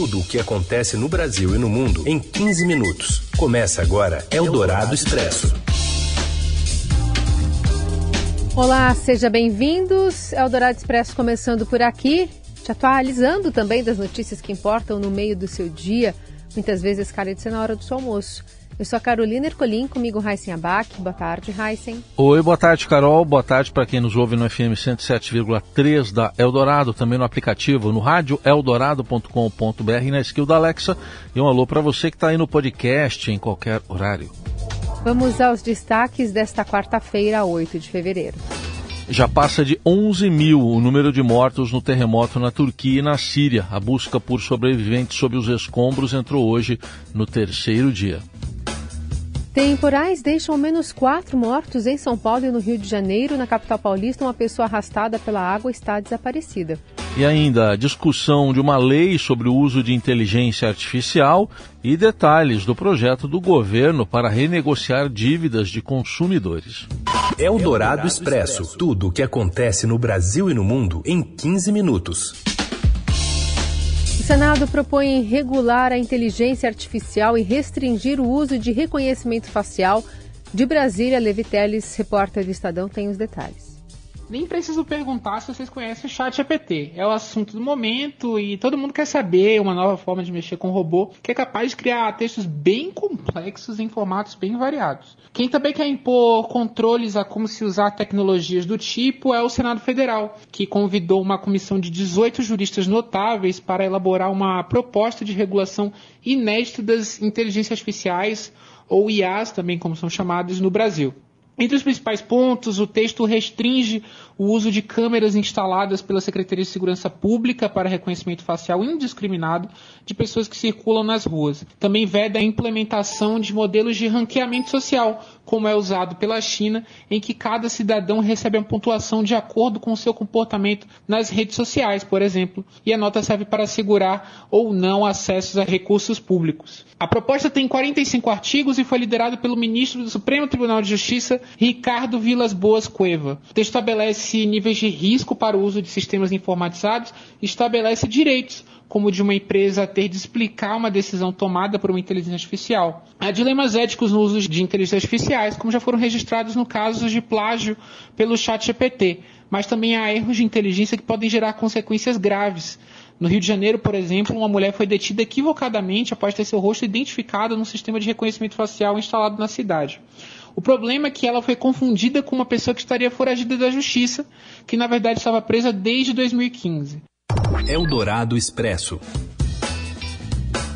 Tudo o que acontece no Brasil e no mundo em 15 minutos. Começa agora Eldorado Expresso. Olá, seja bem-vindos. Eldorado Expresso começando por aqui, te atualizando também das notícias que importam no meio do seu dia. Muitas vezes cara ser na hora do seu almoço. Eu sou a Carolina Ercolim, comigo Heisen Abac. Boa tarde, Heisen. Oi, boa tarde, Carol. Boa tarde para quem nos ouve no FM 107,3 da Eldorado, também no aplicativo, no rádio eldorado.com.br na skill da Alexa. E um alô para você que está aí no podcast em qualquer horário. Vamos aos destaques desta quarta-feira, 8 de fevereiro. Já passa de 11 mil o número de mortos no terremoto na Turquia e na Síria. A busca por sobreviventes sob os escombros entrou hoje no terceiro dia. Temporais deixam ao menos quatro mortos em São Paulo e no Rio de Janeiro. Na capital paulista, uma pessoa arrastada pela água está desaparecida. E ainda a discussão de uma lei sobre o uso de inteligência artificial e detalhes do projeto do governo para renegociar dívidas de consumidores. É o Dourado Expresso. Tudo o que acontece no Brasil e no mundo em 15 minutos. Senado propõe regular a inteligência artificial e restringir o uso de reconhecimento facial. De Brasília, Levi Teles, repórter do Estadão, tem os detalhes. Nem preciso perguntar se vocês conhecem o Chat GPT. É o assunto do momento e todo mundo quer saber uma nova forma de mexer com o robô que é capaz de criar textos bem complexos em formatos bem variados. Quem também quer impor controles a como se usar tecnologias do tipo é o Senado Federal, que convidou uma comissão de 18 juristas notáveis para elaborar uma proposta de regulação inédita das inteligências artificiais, ou IAs também como são chamadas, no Brasil. Entre os principais pontos, o texto restringe o uso de câmeras instaladas pela Secretaria de Segurança Pública para reconhecimento facial indiscriminado de pessoas que circulam nas ruas. Também veda a implementação de modelos de ranqueamento social, como é usado pela China, em que cada cidadão recebe uma pontuação de acordo com o seu comportamento nas redes sociais, por exemplo, e a nota serve para assegurar ou não acessos a recursos públicos. A proposta tem 45 artigos e foi liderada pelo ministro do Supremo Tribunal de Justiça, Ricardo Vilas Boas Cueva. O texto estabelece níveis de risco para o uso de sistemas informatizados e estabelece direitos, como de uma empresa ter de explicar uma decisão tomada por uma inteligência artificial. Há dilemas éticos no uso de inteligências artificiais, como já foram registrados no caso de plágio pelo chat GPT, mas também há erros de inteligência que podem gerar consequências graves. No Rio de Janeiro, por exemplo, uma mulher foi detida equivocadamente após ter seu rosto identificado no sistema de reconhecimento facial instalado na cidade. O problema é que ela foi confundida com uma pessoa que estaria foragida da justiça, que na verdade estava presa desde 2015. Eldorado Expresso.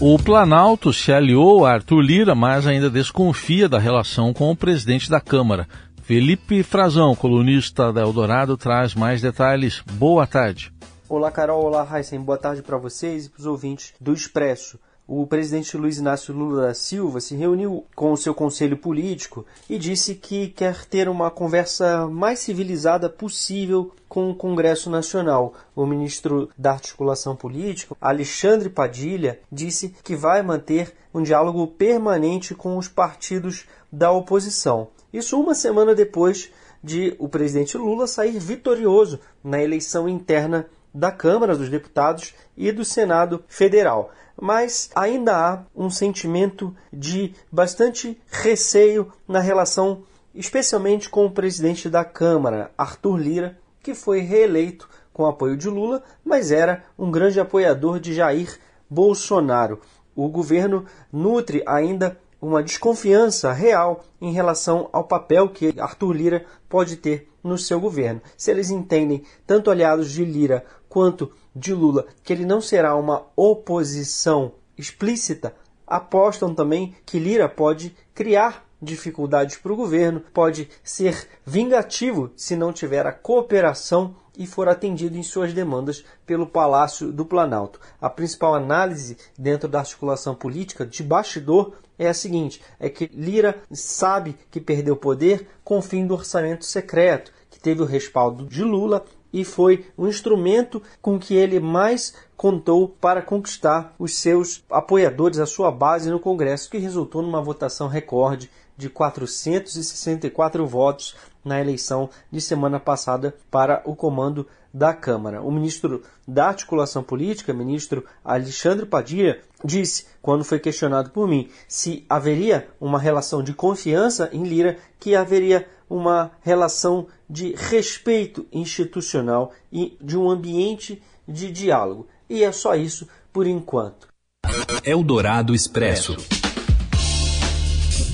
O Planalto se aliou a Arthur Lira, mas ainda desconfia da relação com o presidente da Câmara. Felipe Frazão, colunista da Eldorado, traz mais detalhes. Boa tarde. Olá, Carol. Olá, Heisen. Boa tarde para vocês e para os ouvintes do Expresso o presidente Luiz Inácio Lula da Silva se reuniu com o seu conselho político e disse que quer ter uma conversa mais civilizada possível com o Congresso Nacional. O ministro da Articulação Política, Alexandre Padilha, disse que vai manter um diálogo permanente com os partidos da oposição. Isso uma semana depois de o presidente Lula sair vitorioso na eleição interna da Câmara dos Deputados e do Senado Federal mas ainda há um sentimento de bastante receio na relação, especialmente com o presidente da Câmara, Arthur Lira, que foi reeleito com apoio de Lula, mas era um grande apoiador de Jair Bolsonaro. O governo nutre ainda uma desconfiança real em relação ao papel que Arthur Lira pode ter no seu governo. Se eles entendem, tanto aliados de Lira quanto de Lula, que ele não será uma oposição explícita, apostam também que Lira pode criar dificuldades para o governo, pode ser vingativo se não tiver a cooperação e for atendido em suas demandas pelo Palácio do Planalto. A principal análise dentro da articulação política de bastidor é a seguinte: é que Lira sabe que perdeu poder com o fim do orçamento secreto, que teve o respaldo de Lula e foi o instrumento com que ele mais contou para conquistar os seus apoiadores, a sua base no Congresso, que resultou numa votação recorde de 464 votos na eleição de semana passada para o comando da Câmara. O ministro da Articulação Política, ministro Alexandre Padilha, disse, quando foi questionado por mim, se haveria uma relação de confiança em Lira, que haveria uma relação de respeito institucional e de um ambiente de diálogo. E é só isso por enquanto. Eldorado Expresso.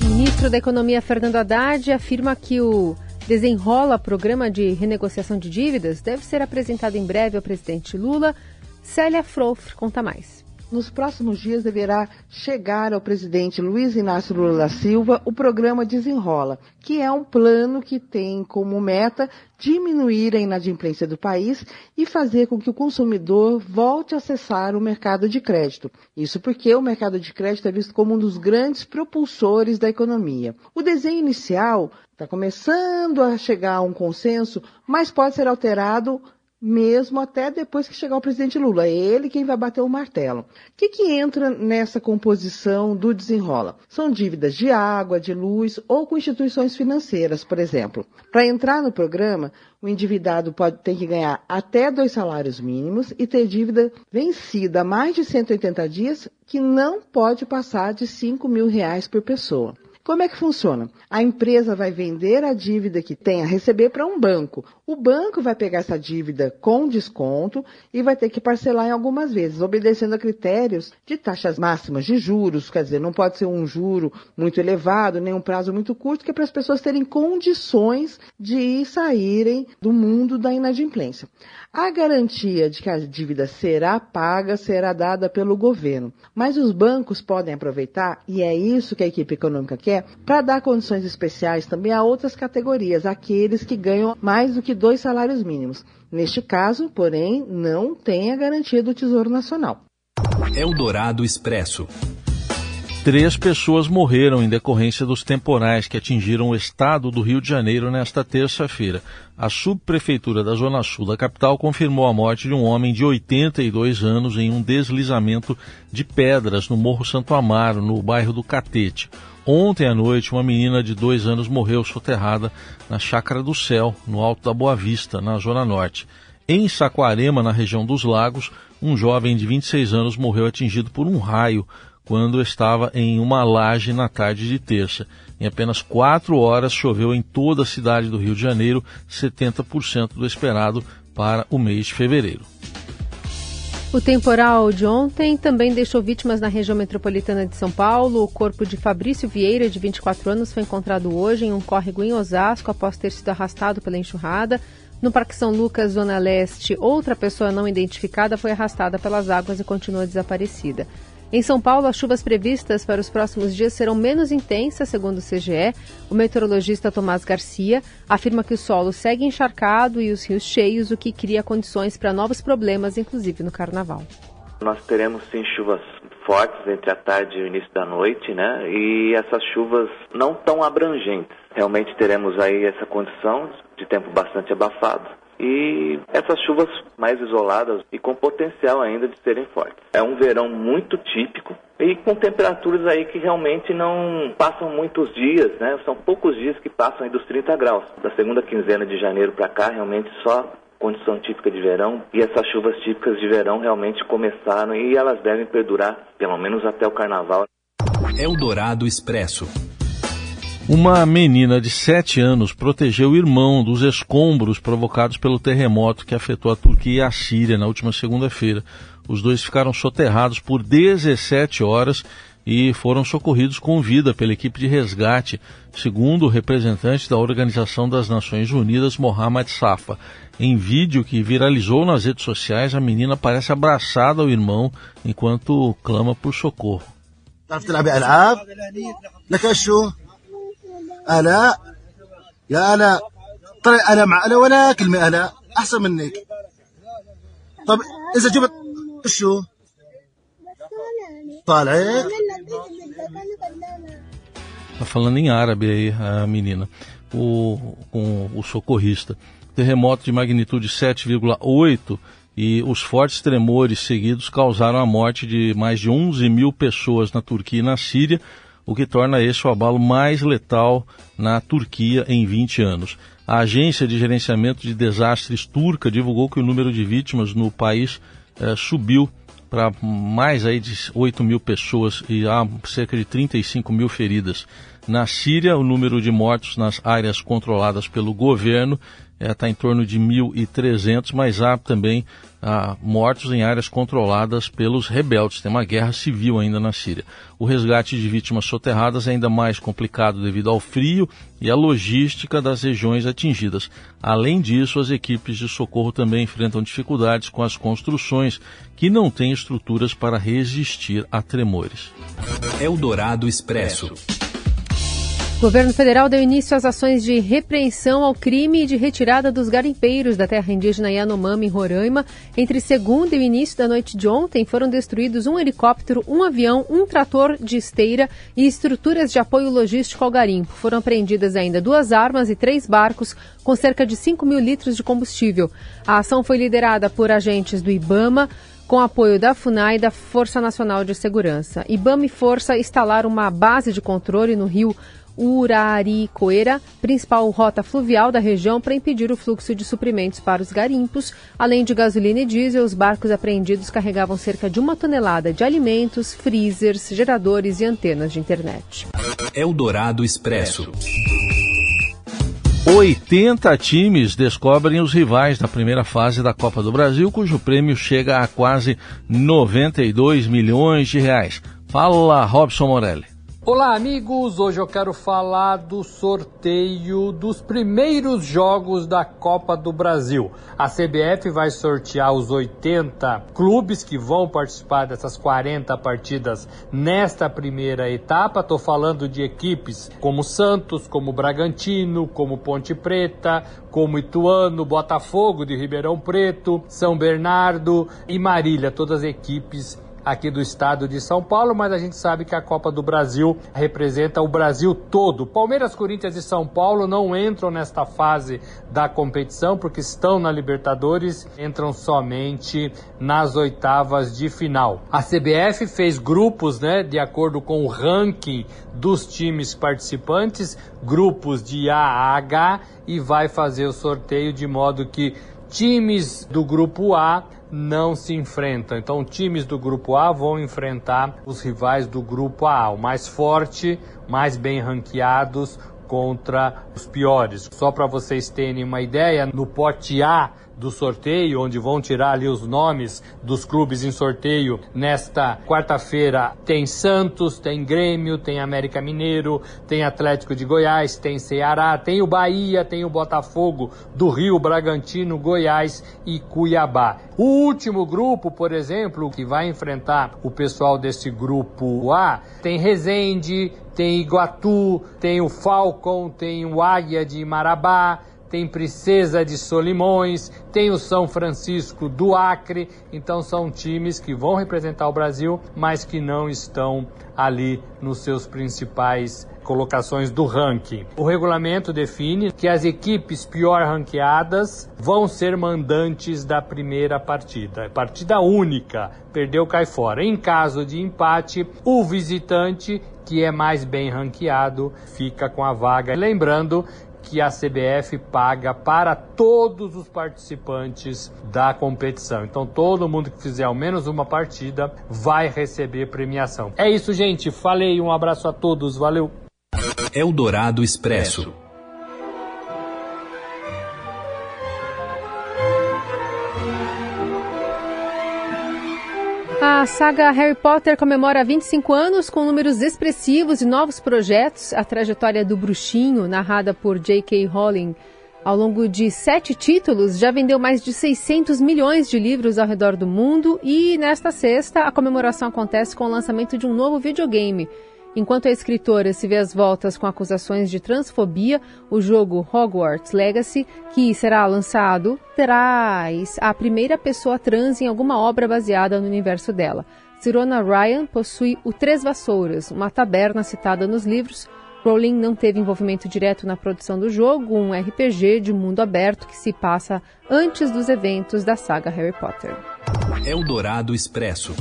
O ministro da Economia Fernando Haddad afirma que o desenrola programa de renegociação de dívidas deve ser apresentado em breve ao presidente Lula. Célia Frofre conta mais nos próximos dias deverá chegar ao presidente Luiz Inácio Lula da Silva o programa Desenrola, que é um plano que tem como meta diminuir a inadimplência do país e fazer com que o consumidor volte a acessar o mercado de crédito. Isso porque o mercado de crédito é visto como um dos grandes propulsores da economia. O desenho inicial está começando a chegar a um consenso, mas pode ser alterado mesmo até depois que chegar o presidente Lula. É ele quem vai bater o martelo. O que, que entra nessa composição do desenrola? São dívidas de água, de luz ou com instituições financeiras, por exemplo. Para entrar no programa, o endividado pode ter que ganhar até dois salários mínimos e ter dívida vencida há mais de 180 dias que não pode passar de 5 mil reais por pessoa. Como é que funciona? A empresa vai vender a dívida que tem a receber para um banco. O banco vai pegar essa dívida com desconto e vai ter que parcelar em algumas vezes, obedecendo a critérios de taxas máximas de juros, quer dizer, não pode ser um juro muito elevado, nem um prazo muito curto, que é para as pessoas terem condições de saírem do mundo da inadimplência. A garantia de que a dívida será paga será dada pelo governo, mas os bancos podem aproveitar, e é isso que a equipe econômica quer, para dar condições especiais também a outras categorias, aqueles que ganham mais do que dois salários mínimos. Neste caso, porém, não tem a garantia do Tesouro Nacional. Eldorado Expresso. Três pessoas morreram em decorrência dos temporais que atingiram o estado do Rio de Janeiro nesta terça-feira. A subprefeitura da Zona Sul da capital confirmou a morte de um homem de 82 anos em um deslizamento de pedras no Morro Santo Amaro, no bairro do Catete. Ontem à noite, uma menina de dois anos morreu soterrada na Chácara do Céu, no Alto da Boa Vista, na Zona Norte. Em Saquarema, na região dos Lagos, um jovem de 26 anos morreu atingido por um raio quando estava em uma laje na tarde de terça. Em apenas quatro horas choveu em toda a cidade do Rio de Janeiro, 70% do esperado para o mês de fevereiro. O temporal de ontem também deixou vítimas na região metropolitana de São Paulo. O corpo de Fabrício Vieira, de 24 anos, foi encontrado hoje em um córrego em Osasco após ter sido arrastado pela enxurrada. No Parque São Lucas, Zona Leste, outra pessoa não identificada foi arrastada pelas águas e continua desaparecida. Em São Paulo, as chuvas previstas para os próximos dias serão menos intensas, segundo o CGE. O meteorologista Tomás Garcia afirma que o solo segue encharcado e os rios cheios, o que cria condições para novos problemas, inclusive no carnaval. Nós teremos sim chuvas fortes entre a tarde e o início da noite, né? E essas chuvas não tão abrangentes. Realmente teremos aí essa condição de tempo bastante abafado e essas chuvas mais isoladas e com potencial ainda de serem fortes. É um verão muito típico e com temperaturas aí que realmente não passam muitos dias, né? São poucos dias que passam aí dos 30 graus. Da segunda quinzena de janeiro para cá, realmente só condição típica de verão e essas chuvas típicas de verão realmente começaram e elas devem perdurar pelo menos até o carnaval. Eldorado Expresso. Uma menina de 7 anos protegeu o irmão dos escombros provocados pelo terremoto que afetou a Turquia e a Síria na última segunda-feira. Os dois ficaram soterrados por 17 horas e foram socorridos com vida pela equipe de resgate, segundo o representante da Organização das Nações Unidas, Mohamed Safa. Em vídeo que viralizou nas redes sociais, a menina parece abraçada ao irmão enquanto clama por socorro. آلاء يا آلاء طلع أنا مع أنا ولا كلمة آلاء أحسن منك طب إذا جبت شو طالعك Tá falando em árabe aí a menina, o, com o socorrista. Terremoto de magnitude 7,8 e os fortes tremores seguidos causaram a morte de mais de 11 mil pessoas na Turquia e na Síria, o que torna este o abalo mais letal na Turquia em 20 anos. A agência de gerenciamento de desastres turca divulgou que o número de vítimas no país eh, subiu para mais aí de 8 mil pessoas e há cerca de 35 mil feridas. Na Síria, o número de mortos nas áreas controladas pelo governo está é, em torno de 1.300, mas há também ah, mortos em áreas controladas pelos rebeldes. Tem uma guerra civil ainda na Síria. O resgate de vítimas soterradas é ainda mais complicado devido ao frio e à logística das regiões atingidas. Além disso, as equipes de socorro também enfrentam dificuldades com as construções que não têm estruturas para resistir a tremores. Eldorado Expresso. O governo federal deu início às ações de repreensão ao crime e de retirada dos garimpeiros da terra indígena Yanomami, em Roraima. Entre segunda e início da noite de ontem, foram destruídos um helicóptero, um avião, um trator de esteira e estruturas de apoio logístico ao garimpo. Foram apreendidas ainda duas armas e três barcos com cerca de 5 mil litros de combustível. A ação foi liderada por agentes do IBAMA, com apoio da FUNAI e da Força Nacional de Segurança. IBAMA e Força instalaram uma base de controle no rio Uraricoeira, principal rota fluvial da região, para impedir o fluxo de suprimentos para os garimpos. Além de gasolina e diesel, os barcos apreendidos carregavam cerca de uma tonelada de alimentos, freezers, geradores e antenas de internet. Eldorado Expresso. 80 times descobrem os rivais da primeira fase da Copa do Brasil, cujo prêmio chega a quase 92 milhões de reais. Fala, Robson Morelli. Olá, amigos! Hoje eu quero falar do sorteio dos primeiros jogos da Copa do Brasil. A CBF vai sortear os 80 clubes que vão participar dessas 40 partidas nesta primeira etapa. Estou falando de equipes como Santos, como Bragantino, como Ponte Preta, como Ituano, Botafogo de Ribeirão Preto, São Bernardo e Marília, todas equipes aqui do estado de São Paulo, mas a gente sabe que a Copa do Brasil representa o Brasil todo. Palmeiras, Corinthians e São Paulo não entram nesta fase da competição porque estão na Libertadores, entram somente nas oitavas de final. A CBF fez grupos, né, de acordo com o ranking dos times participantes, grupos de A a H e vai fazer o sorteio de modo que times do grupo A não se enfrentam. Então, times do grupo A vão enfrentar os rivais do grupo A, o mais forte, mais bem ranqueados contra os piores. Só para vocês terem uma ideia, no pote A do sorteio, onde vão tirar ali os nomes dos clubes em sorteio nesta quarta-feira. Tem Santos, tem Grêmio, tem América Mineiro, tem Atlético de Goiás, tem Ceará, tem o Bahia, tem o Botafogo do Rio, Bragantino, Goiás e Cuiabá. O último grupo, por exemplo, que vai enfrentar o pessoal desse grupo A, tem Resende, tem Iguatu, tem o Falcon, tem o Águia de Marabá, tem Princesa de Solimões, tem o São Francisco do Acre, então são times que vão representar o Brasil, mas que não estão ali nos seus principais colocações do ranking. O regulamento define que as equipes pior ranqueadas vão ser mandantes da primeira partida. Partida única, perdeu cai fora. Em caso de empate, o visitante que é mais bem ranqueado fica com a vaga. Lembrando que a CBF paga para todos os participantes da competição. Então, todo mundo que fizer ao menos uma partida vai receber premiação. É isso, gente. Falei, um abraço a todos. Valeu. Eldorado Expresso. A saga Harry Potter comemora 25 anos com números expressivos e novos projetos. A trajetória do bruxinho, narrada por J.K. Rowling, ao longo de sete títulos, já vendeu mais de 600 milhões de livros ao redor do mundo e nesta sexta a comemoração acontece com o lançamento de um novo videogame Enquanto a escritora se vê às voltas com acusações de transfobia, o jogo Hogwarts Legacy, que será lançado, traz a primeira pessoa trans em alguma obra baseada no universo dela. Sirona Ryan possui o Três Vassouras, uma taberna citada nos livros. Rowling não teve envolvimento direto na produção do jogo, um RPG de mundo aberto que se passa antes dos eventos da saga Harry Potter. Eldorado Expresso.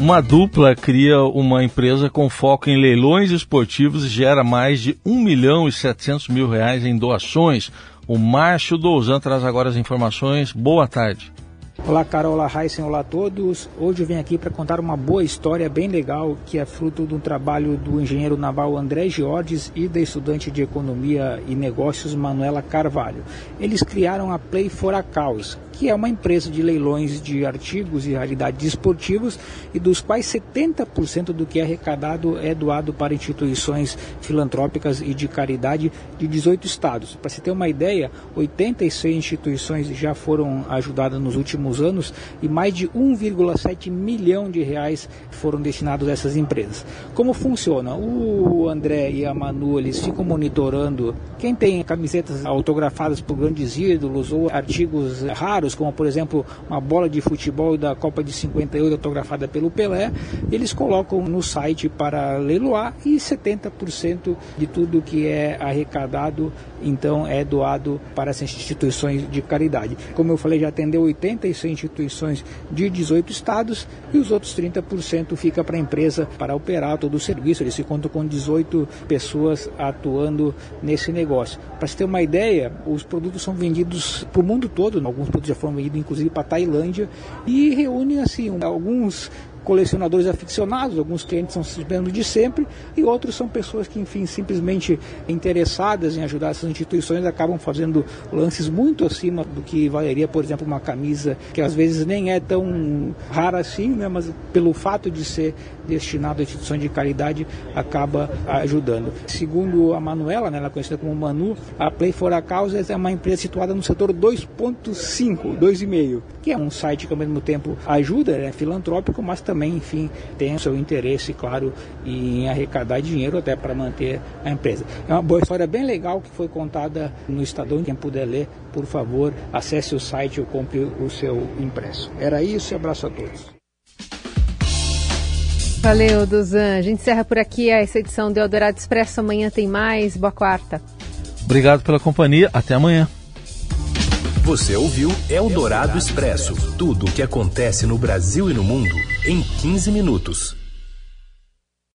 Uma dupla cria uma empresa com foco em leilões esportivos e gera mais de 1 milhão e 700 mil reais em doações. O Márcio Douzan traz agora as informações. Boa tarde. Olá, Carol, olá, Heisen, olá a todos. Hoje eu venho aqui para contar uma boa história bem legal que é fruto de um trabalho do engenheiro naval André Giordes e da estudante de Economia e Negócios Manuela Carvalho. Eles criaram a Play for a Cause, que é uma empresa de leilões de artigos e realidades esportivos e dos quais 70% do que é arrecadado é doado para instituições filantrópicas e de caridade de 18 estados. Para se ter uma ideia, 86 instituições já foram ajudadas nos últimos anos e mais de 1,7 milhão de reais foram destinados a essas empresas. Como funciona? O André e a Manu eles ficam monitorando quem tem camisetas autografadas por grandes ídolos ou artigos raros como por exemplo uma bola de futebol da Copa de 58 autografada pelo Pelé, eles colocam no site para leiloar e 70% de tudo que é arrecadado então é doado para essas instituições de caridade. Como eu falei, já atendeu 86 instituições de 18 estados e os outros 30% fica para a empresa para operar todo o serviço. Eles se contam com 18 pessoas atuando nesse negócio. Para se ter uma ideia, os produtos são vendidos para o mundo todo, alguns produtos já foram vendidos inclusive para a Tailândia e reúne assim alguns colecionadores aficionados, alguns clientes são os mesmos de sempre e outros são pessoas que, enfim, simplesmente interessadas em ajudar essas instituições acabam fazendo lances muito acima do que valeria, por exemplo, uma camisa que às vezes nem é tão rara assim, né, mas pelo fato de ser destinado a instituições de caridade acaba ajudando. Segundo a Manuela, né, ela é conhecida como Manu, a Play for a Causa é uma empresa situada no setor 2.5, 2,5, que é um site que ao mesmo tempo ajuda, é filantrópico, mas também, enfim, tem o seu interesse, claro, em arrecadar dinheiro até para manter a empresa. É uma boa história bem legal que foi contada no Estadão. Quem puder ler, por favor, acesse o site ou compre o seu impresso. Era isso e abraço a todos. Valeu, Duzan. A gente encerra por aqui essa edição do Eldorado Expresso. Amanhã tem mais. Boa quarta. Obrigado pela companhia. Até amanhã. Você ouviu Eldorado Expresso tudo o que acontece no Brasil e no mundo em 15 minutos.